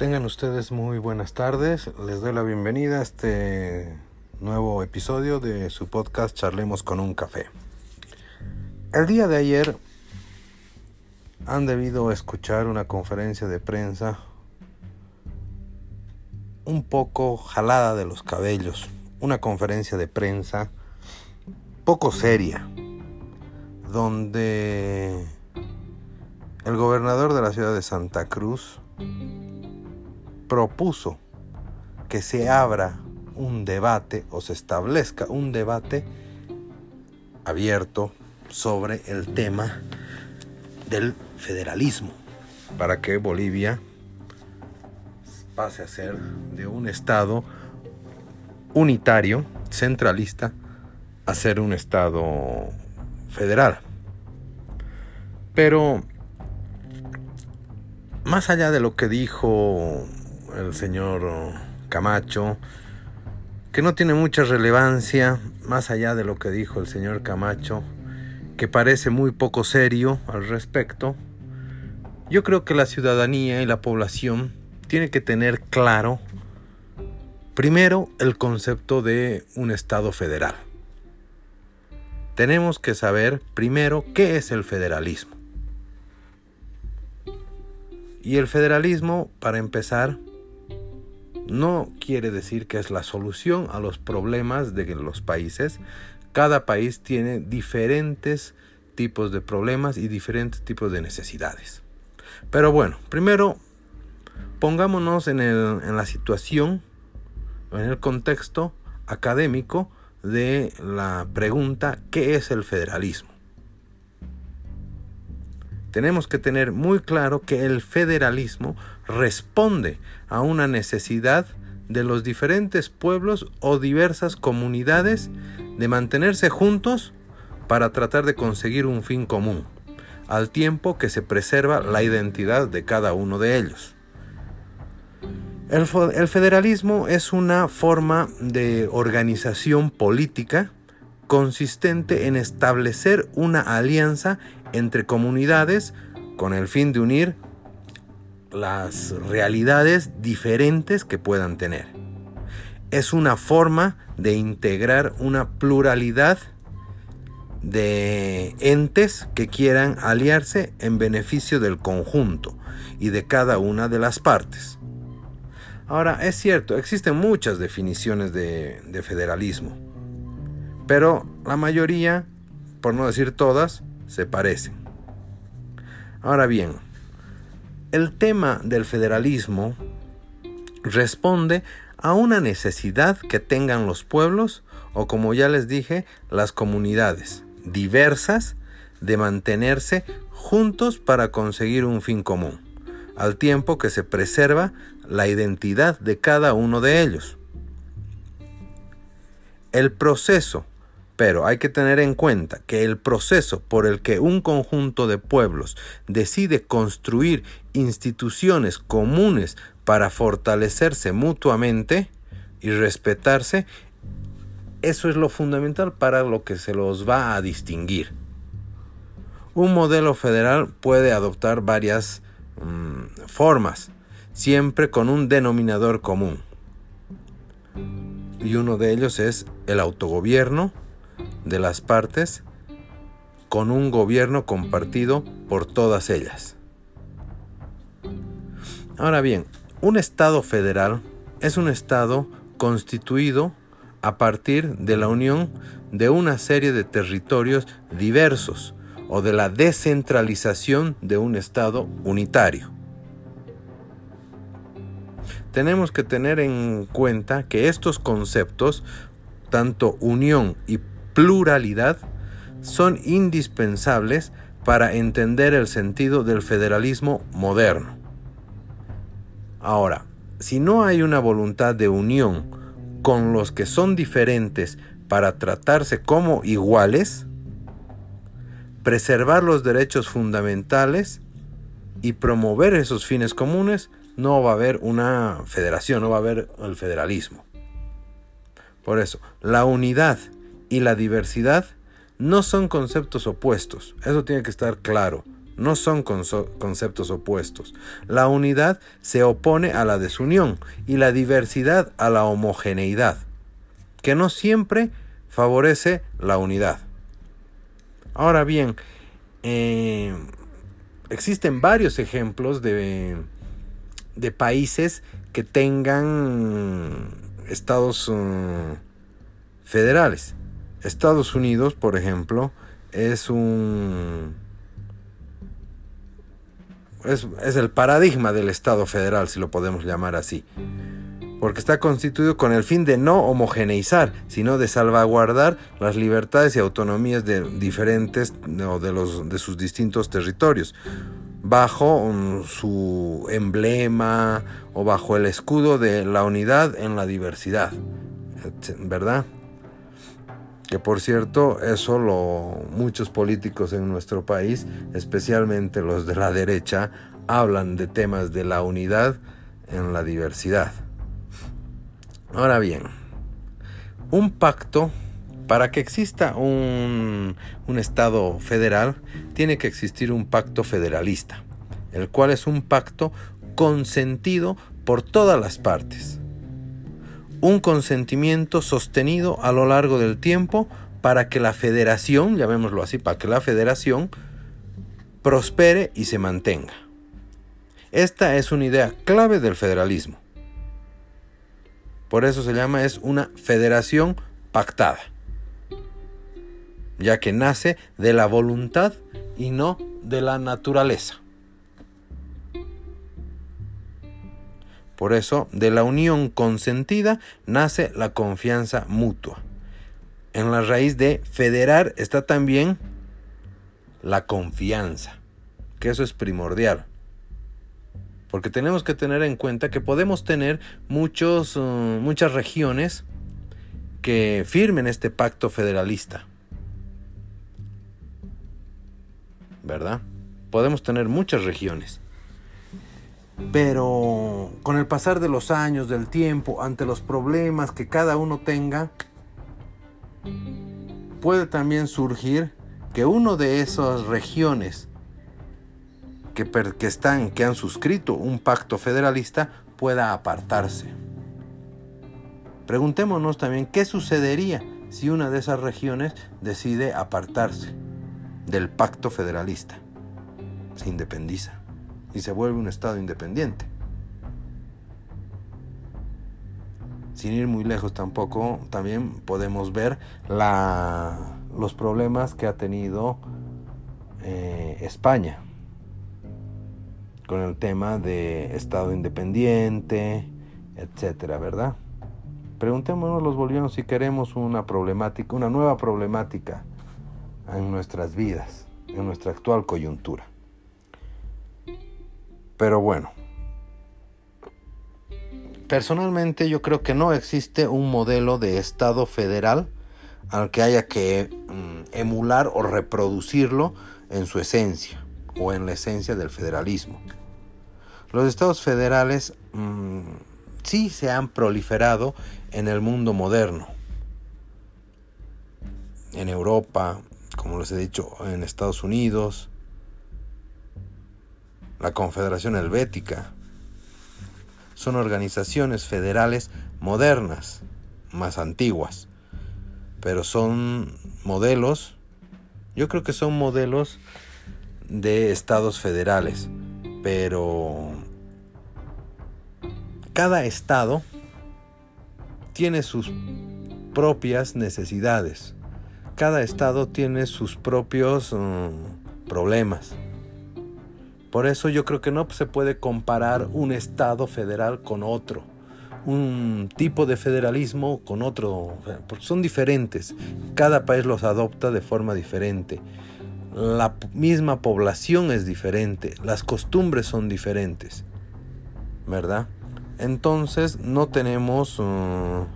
Tengan ustedes muy buenas tardes. Les doy la bienvenida a este nuevo episodio de su podcast Charlemos con un café. El día de ayer han debido escuchar una conferencia de prensa un poco jalada de los cabellos. Una conferencia de prensa poco seria, donde el gobernador de la ciudad de Santa Cruz propuso que se abra un debate o se establezca un debate abierto sobre el tema del federalismo para que Bolivia pase a ser de un estado unitario, centralista, a ser un estado federal. Pero más allá de lo que dijo el señor Camacho, que no tiene mucha relevancia, más allá de lo que dijo el señor Camacho, que parece muy poco serio al respecto, yo creo que la ciudadanía y la población tiene que tener claro, primero, el concepto de un Estado federal. Tenemos que saber, primero, qué es el federalismo. Y el federalismo, para empezar, no quiere decir que es la solución a los problemas de los países. Cada país tiene diferentes tipos de problemas y diferentes tipos de necesidades. Pero bueno, primero pongámonos en, en la situación, en el contexto académico de la pregunta ¿qué es el federalismo? Tenemos que tener muy claro que el federalismo responde a una necesidad de los diferentes pueblos o diversas comunidades de mantenerse juntos para tratar de conseguir un fin común, al tiempo que se preserva la identidad de cada uno de ellos. El, federalismo es una forma de organización política consistente en establecer una alianza entre comunidades con el fin de unir las realidades diferentes que puedan tener. Es una forma de integrar una pluralidad de entes que quieran aliarse en beneficio del conjunto y de cada una de las partes. Ahora, es cierto, existen muchas definiciones de, de federalismo pero la mayoría, por no decir todas, se parecen. Ahora bien, el tema del federalismo responde a una necesidad que tengan los pueblos o como ya les dije, las comunidades diversas de mantenerse juntos para conseguir un fin común, al tiempo que se preserva la identidad de cada uno de ellos. El proceso pero hay que tener en cuenta que el proceso por el que un conjunto de pueblos decide construir instituciones comunes para fortalecerse mutuamente y respetarse, eso es lo fundamental para lo que se los va a distinguir. Un modelo federal puede adoptar varias mm, formas, siempre con un denominador común. Y uno de ellos es el autogobierno, de las partes con un gobierno compartido por todas ellas. Ahora bien, un Estado federal es un Estado constituido a partir de la unión de una serie de territorios diversos o de la descentralización de un Estado unitario. Tenemos que tener en cuenta que estos conceptos, tanto unión y pluralidad son indispensables para entender el sentido del federalismo moderno. Ahora, si no hay una voluntad de unión con los que son diferentes para tratarse como iguales, preservar los derechos fundamentales y promover esos fines comunes, no va a haber una federación, no va a haber el federalismo. Por eso, la unidad y la diversidad no son conceptos opuestos, eso tiene que estar claro. no son conceptos opuestos. La unidad se opone a la desunión y la diversidad a la homogeneidad, que no siempre favorece la unidad. Ahora bien, eh, existen varios ejemplos de, países que tengan estados uh, federales. Estados Unidos, por ejemplo, es un... Es, es, el paradigma del Estado federal, si lo podemos llamar así. Porque está constituido con el fin de no homogeneizar, sino de salvaguardar las libertades y autonomías de diferentes o de, los, de sus distintos territorios, bajo su emblema o bajo el escudo de la unidad en la diversidad, ¿verdad? Que por cierto eso lo muchos políticos en nuestro país, especialmente los de la derecha, hablan de temas de la unidad en la diversidad. Ahora bien, un pacto, para que exista un, un Estado federal, tiene que existir un pacto federalista, el cual es un pacto consentido por todas las partes un consentimiento sostenido a lo largo del tiempo para que la federación, llamémoslo así, para que la federación prospere y se mantenga. Esta es una idea clave del federalismo. Por eso se llama es una federación pactada, ya que nace de la voluntad y no de la naturaleza. Por eso, de la unión consentida nace la confianza mutua. En la raíz de federar está también la confianza, que eso es primordial. Porque tenemos que tener en cuenta que podemos tener muchos, uh, muchas regiones que firmen este pacto federalista. ¿Verdad? Podemos tener muchas regiones. Pero con el pasar de los años, del tiempo, ante los problemas que cada uno tenga, puede también surgir que uno de esas regiones que, están, que han suscrito un pacto federalista pueda apartarse. Preguntémonos también qué sucedería si una de esas regiones decide apartarse del pacto federalista. Se independiza y se vuelve un Estado independiente. Sin ir muy lejos tampoco, también podemos ver la, los problemas que ha tenido eh, España con el tema de Estado independiente, etcétera, ¿verdad? Preguntémonos los bolivianos si queremos una problemática, una nueva problemática en nuestras vidas, en nuestra actual coyuntura. Pero bueno, personalmente yo creo que no existe un modelo de Estado federal al que haya que mm, emular o reproducirlo en su esencia o en la esencia del federalismo. Los estados federales mm, sí se han proliferado en el mundo moderno. En Europa, como les he dicho, en Estados Unidos, la Confederación Helvética. Son organizaciones federales modernas, más antiguas, pero son modelos, yo creo que son modelos de estados federales, pero cada estado tiene sus propias necesidades, cada estado tiene sus propios mm, problemas. Por eso yo creo que no se puede comparar un Estado federal con otro, un tipo de federalismo con otro, porque son diferentes. Cada país los adopta de forma diferente. La misma población es diferente, las costumbres son diferentes, ¿verdad? Entonces no tenemos, uh,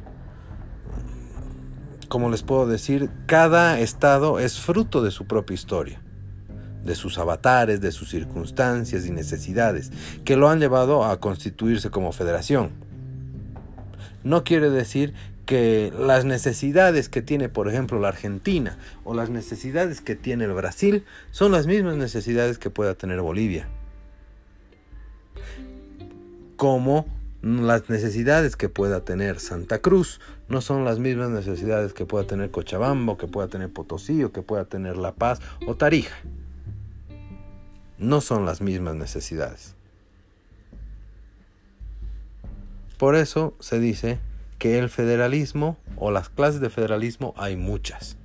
como les puedo decir, cada estado es fruto de su propia historia de sus avatares, de sus circunstancias y necesidades, que lo han llevado a constituirse como federación. No quiere decir que las necesidades que tiene, por ejemplo, la Argentina o las necesidades que tiene el Brasil son las mismas necesidades que pueda tener Bolivia. Como las necesidades que pueda tener Santa Cruz no son las mismas necesidades que pueda tener Cochabamba, que pueda tener Potosí, o que pueda tener La Paz o Tarija. No son las mismas necesidades. Por eso se dice que el federalismo o las clases de federalismo hay muchas.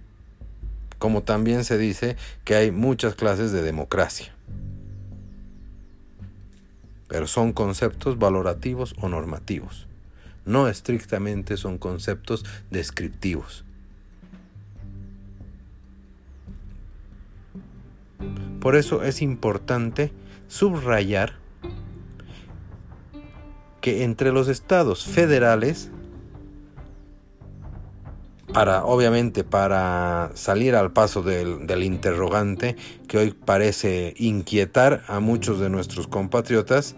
Como también se dice que hay muchas clases de democracia. Pero son conceptos valorativos o normativos. No estrictamente son conceptos descriptivos. Por eso es importante subrayar que entre los estados federales para, obviamente, para salir al paso del, interrogante que hoy parece inquietar a muchos de nuestros compatriotas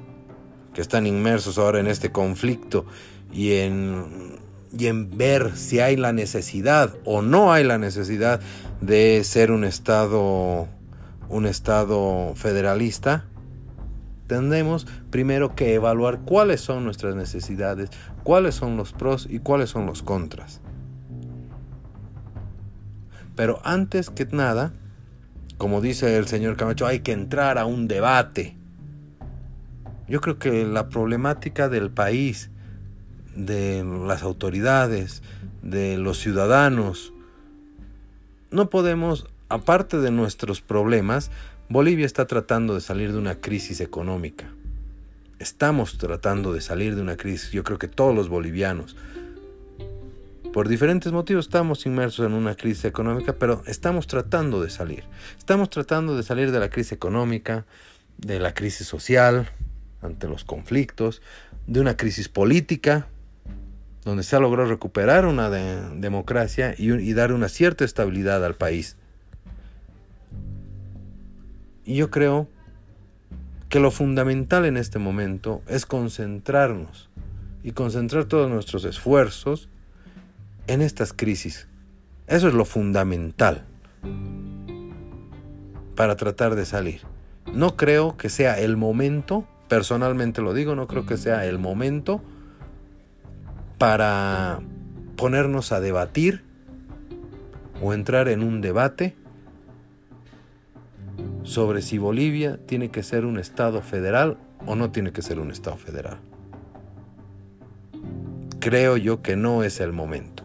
que están inmersos ahora en este conflicto y en, y en ver si hay la necesidad o no hay la necesidad de ser un estado un estado federalista tendremos primero que evaluar cuáles son nuestras necesidades, cuáles son los pros y cuáles son los contras. Pero antes que nada, como dice el señor Camacho, hay que entrar a un debate. Yo creo que la problemática del país, de las autoridades, de los ciudadanos, no podemos, aparte de nuestros problemas, Bolivia está tratando de salir de una crisis económica. Estamos tratando de salir de una crisis, yo creo que todos los bolivianos, por diferentes motivos estamos inmersos en una crisis económica, pero estamos tratando de salir. Estamos tratando de salir de la crisis económica, de la crisis social, ante los conflictos, de una crisis política, donde se ha logrado recuperar una democracia y, dar una cierta estabilidad al país. Y yo creo que lo fundamental en este momento es concentrarnos y concentrar todos nuestros esfuerzos en estas crisis. Eso es lo fundamental para tratar de salir. No creo que sea el momento, personalmente lo digo, no creo que sea el momento para ponernos a debatir o entrar en un debate sobre si Bolivia tiene que ser un Estado federal o no tiene que ser un Estado federal. Creo yo que no es el momento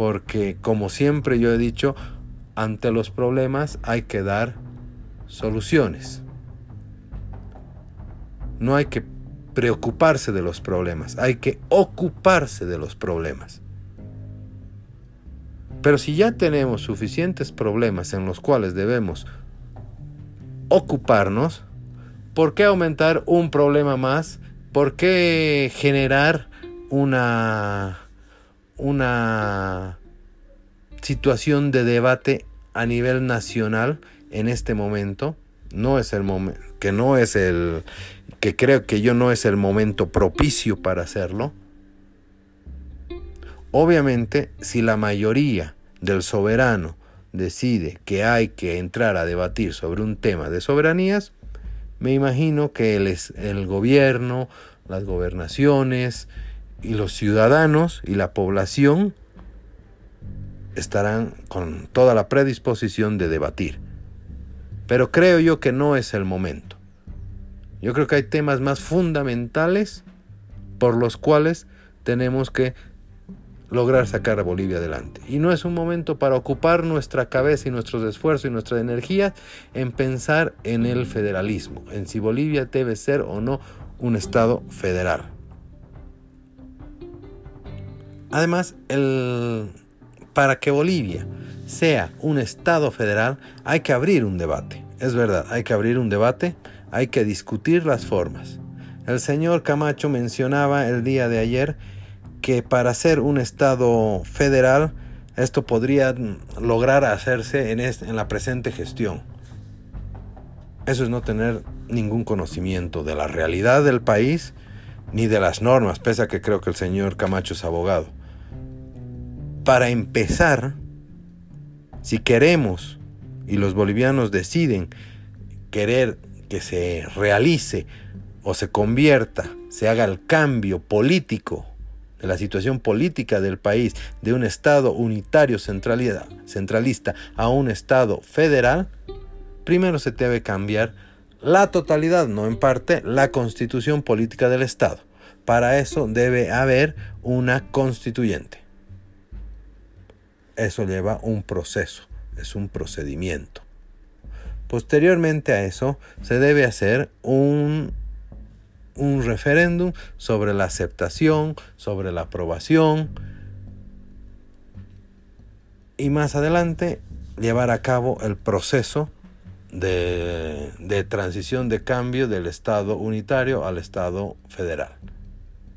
porque como siempre yo he dicho, ante los problemas hay que dar soluciones. No hay que preocuparse de los problemas, hay que ocuparse de los problemas. Pero si ya tenemos suficientes problemas en los cuales debemos ocuparnos, ¿por qué aumentar un problema más? ¿Por qué generar una una situación de debate a nivel nacional en este momento. No es el momento, que no es el, que creo que yo no es el momento propicio para hacerlo. Obviamente, si la mayoría del soberano decide que hay que entrar a debatir sobre un tema de soberanías, me imagino que el, gobierno, las gobernaciones, y los ciudadanos y la población estarán con toda la predisposición de debatir. Pero creo yo que no es el momento. Yo creo que hay temas más fundamentales por los cuales tenemos que lograr sacar a Bolivia adelante. Y no es un momento para ocupar nuestra cabeza y nuestros esfuerzos y nuestra energía en pensar en el federalismo, en si Bolivia debe ser o no un Estado federal. Además, para que Bolivia sea un Estado federal, hay que abrir un debate. Es verdad, hay que abrir un debate, hay que discutir las formas. El señor Camacho mencionaba el día de ayer que para ser un Estado federal, esto podría lograr hacerse en, en la presente gestión. Eso es no tener ningún conocimiento de la realidad del país ni de las normas, pese a que creo que el señor Camacho es abogado. Para empezar, si queremos y los bolivianos deciden querer que se realice o se convierta, se haga el cambio político de la situación política del país, de un Estado unitario centralista a un Estado federal, primero se debe cambiar la totalidad, no en parte, la constitución política del Estado. Para eso debe haber una constituyente. Eso lleva un proceso, es un procedimiento. Posteriormente a eso se debe hacer un, un referéndum sobre la aceptación, sobre la aprobación y más adelante llevar a cabo el proceso de, transición de cambio del Estado unitario al Estado federal.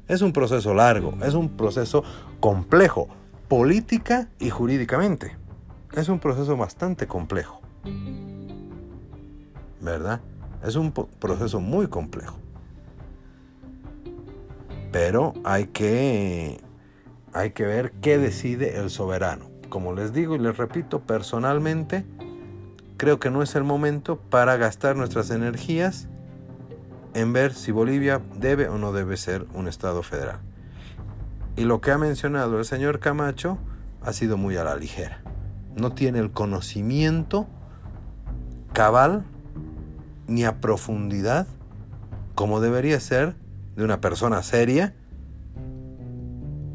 Es un proceso largo, es un proceso complejo, política y jurídicamente. Es un proceso bastante complejo. ¿Verdad? Es un proceso muy complejo. Pero hay que, hay que ver qué decide el soberano. Como les digo y les repito, personalmente creo que no es el momento para gastar nuestras energías en ver si Bolivia debe o no debe ser un Estado federal. Y lo que ha mencionado el señor Camacho ha sido muy a la ligera. No tiene el conocimiento cabal ni a profundidad como debería ser de una persona seria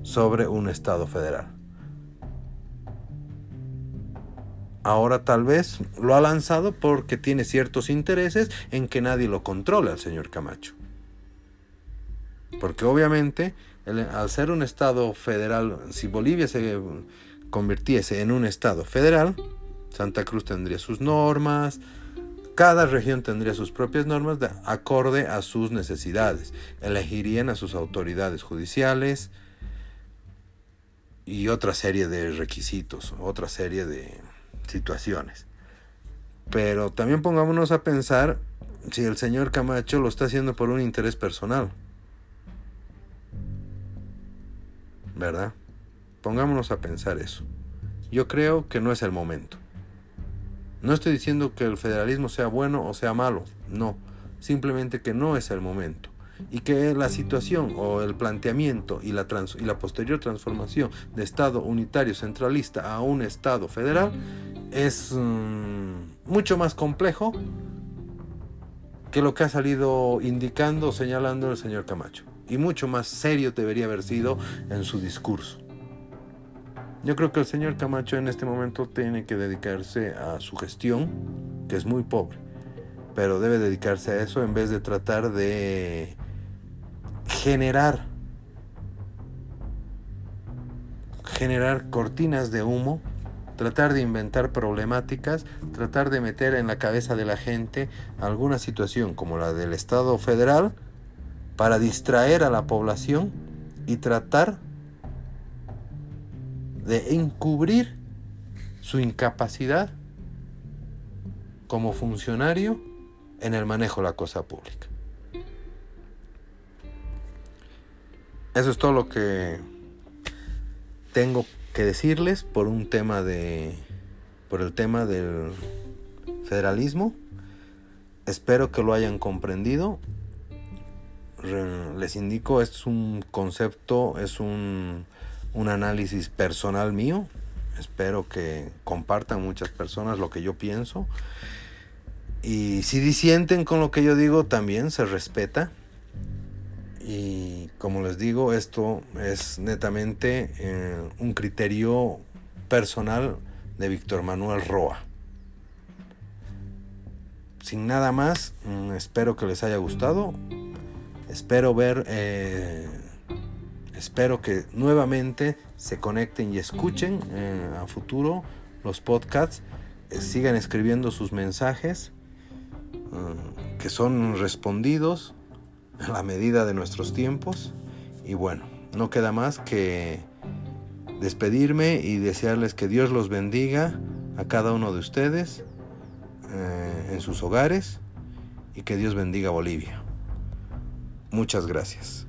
sobre un Estado federal. Ahora tal vez lo ha lanzado porque tiene ciertos intereses en que nadie lo controla el señor Camacho. Porque obviamente al ser un Estado federal, si Bolivia se convirtiese en un Estado federal, Santa Cruz tendría sus normas, cada región tendría sus propias normas de acorde a sus necesidades. Elegirían a sus autoridades judiciales y otra serie de requisitos, otra serie de situaciones. Pero también pongámonos a pensar si el señor Camacho lo está haciendo por un interés personal. ¿Verdad? Pongámonos a pensar eso. Yo creo que no es el momento. No estoy diciendo que el federalismo sea bueno o sea malo, no. Simplemente que no es el momento y que la situación o el planteamiento y la, posterior transformación de Estado unitario centralista a un Estado federal es mm, mucho más complejo que lo que ha salido indicando o señalando el señor Camacho. Y mucho más serio debería haber sido en su discurso. Yo creo que el señor Camacho en este momento tiene que dedicarse a su gestión, que es muy pobre, pero debe dedicarse a eso en vez de tratar de generar generar cortinas de humo, tratar de inventar problemáticas, tratar de meter en la cabeza de la gente alguna situación como la del Estado federal para distraer a la población y tratar de encubrir su incapacidad como funcionario en el manejo de la cosa pública. Eso es todo lo que tengo que decirles por un tema de por el tema del federalismo. Espero que lo hayan comprendido. Les indico, es un concepto, es un, un análisis personal mío. Espero que compartan muchas personas lo que yo pienso. Y si disienten con lo que yo digo, también se respeta. Y como les digo, esto es netamente eh, un criterio personal de Víctor Manuel Roa. Sin nada más, mm, espero que les haya gustado. Espero ver, eh, espero que nuevamente se conecten y escuchen eh, a futuro los podcasts. sigan escribiendo sus mensajes que son respondidos a la medida de nuestros tiempos. Y bueno, no queda más que despedirme y desearles que Dios los bendiga a cada uno de ustedes eh, en sus hogares y que Dios bendiga Bolivia. Muchas gracias.